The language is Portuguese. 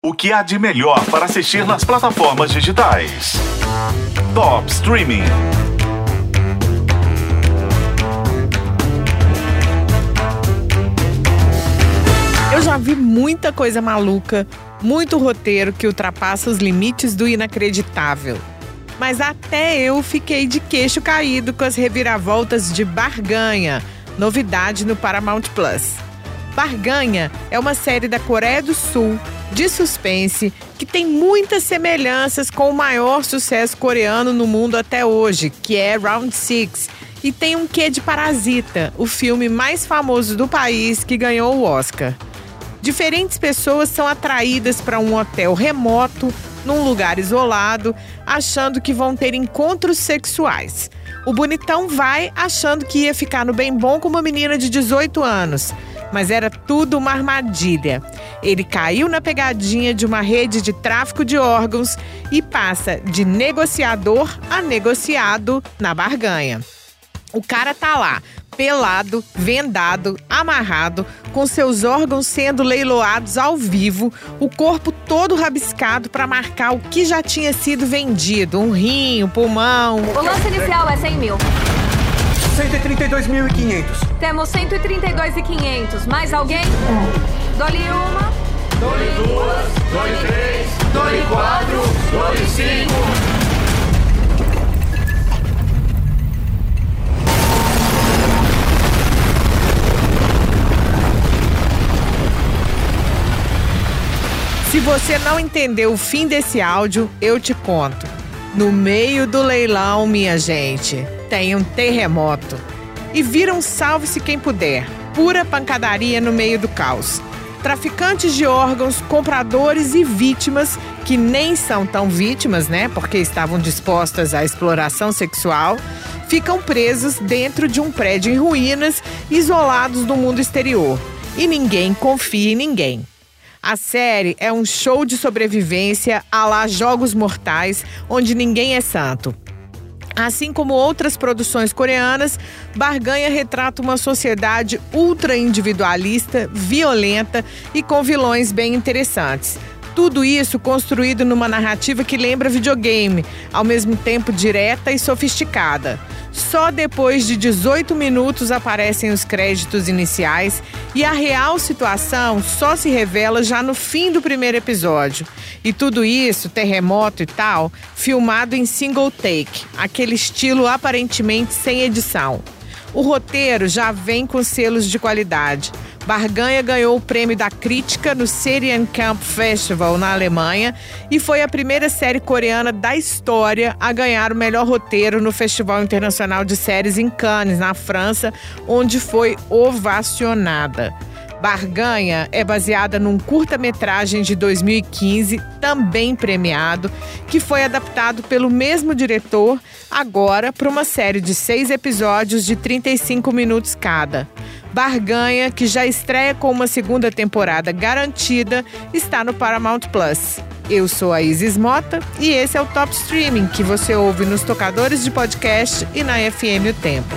O que há de melhor para assistir nas plataformas digitais? Top Streaming. Eu já vi muita coisa maluca, muito roteiro que ultrapassa os limites do inacreditável. Mas até eu fiquei de queixo caído com as reviravoltas de Barganha, novidade no Paramount Plus. Barganha é uma série da Coreia do Sul de suspense que tem muitas semelhanças com o maior sucesso coreano no mundo até hoje, que é Round Six, e tem um quê de Parasita, o filme mais famoso do país que ganhou o Oscar. Diferentes pessoas são atraídas para um hotel remoto, num lugar isolado, achando que vão ter encontros sexuais. O bonitão vai achando que ia ficar no bem bom com uma menina de 18 anos, mas era tudo uma armadilha. Ele caiu na pegadinha de uma rede de tráfico de órgãos e passa de negociador a negociado na barganha. O cara tá lá, pelado, vendado, amarrado, com seus órgãos sendo leiloados ao vivo, o corpo todo rabiscado para marcar o que já tinha sido vendido: um rim, um pulmão. O lance inicial é 100 mil. 132.500. Temos 132,500. Mais alguém? Dole uma. Dole duas, dole três, dole quatro, dole cinco. Se você não entendeu o fim desse áudio, eu te conto. No meio do leilão, minha gente, tem um terremoto. E vira um salve-se quem puder. Pura pancadaria no meio do caos. Traficantes de órgãos, compradores e vítimas, que nem são tão vítimas, né? Porque estavam dispostas à exploração sexual, ficam presos dentro de um prédio em ruínas, isolados do mundo exterior. E ninguém confia em ninguém. A série é um show de sobrevivência a lá Jogos Mortais, onde ninguém é santo. Assim como outras produções coreanas, Barganha retrata uma sociedade ultra individualista, violenta e com vilões bem interessantes. Tudo isso construído numa narrativa que lembra videogame, ao mesmo tempo direta e sofisticada. Só depois de 18 minutos aparecem os créditos iniciais e a real situação só se revela já no fim do primeiro episódio. E tudo isso, terremoto e tal, filmado em single take, aquele estilo aparentemente sem edição. O roteiro já vem com selos de qualidade. Barganha ganhou o prêmio da crítica no Camp Festival na Alemanha e foi a primeira série coreana da história a ganhar o melhor roteiro no Festival Internacional de Séries em Cannes, na França, onde foi ovacionada. Barganha é baseada num curta-metragem de 2015, também premiado, que foi adaptado pelo mesmo diretor, agora para uma série de seis episódios de 35 minutos cada. Barganha, que já estreia com uma segunda temporada garantida, está no Paramount Plus. Eu sou a Isis Mota e esse é o Top Streaming que você ouve nos tocadores de podcast e na FM O Tempo.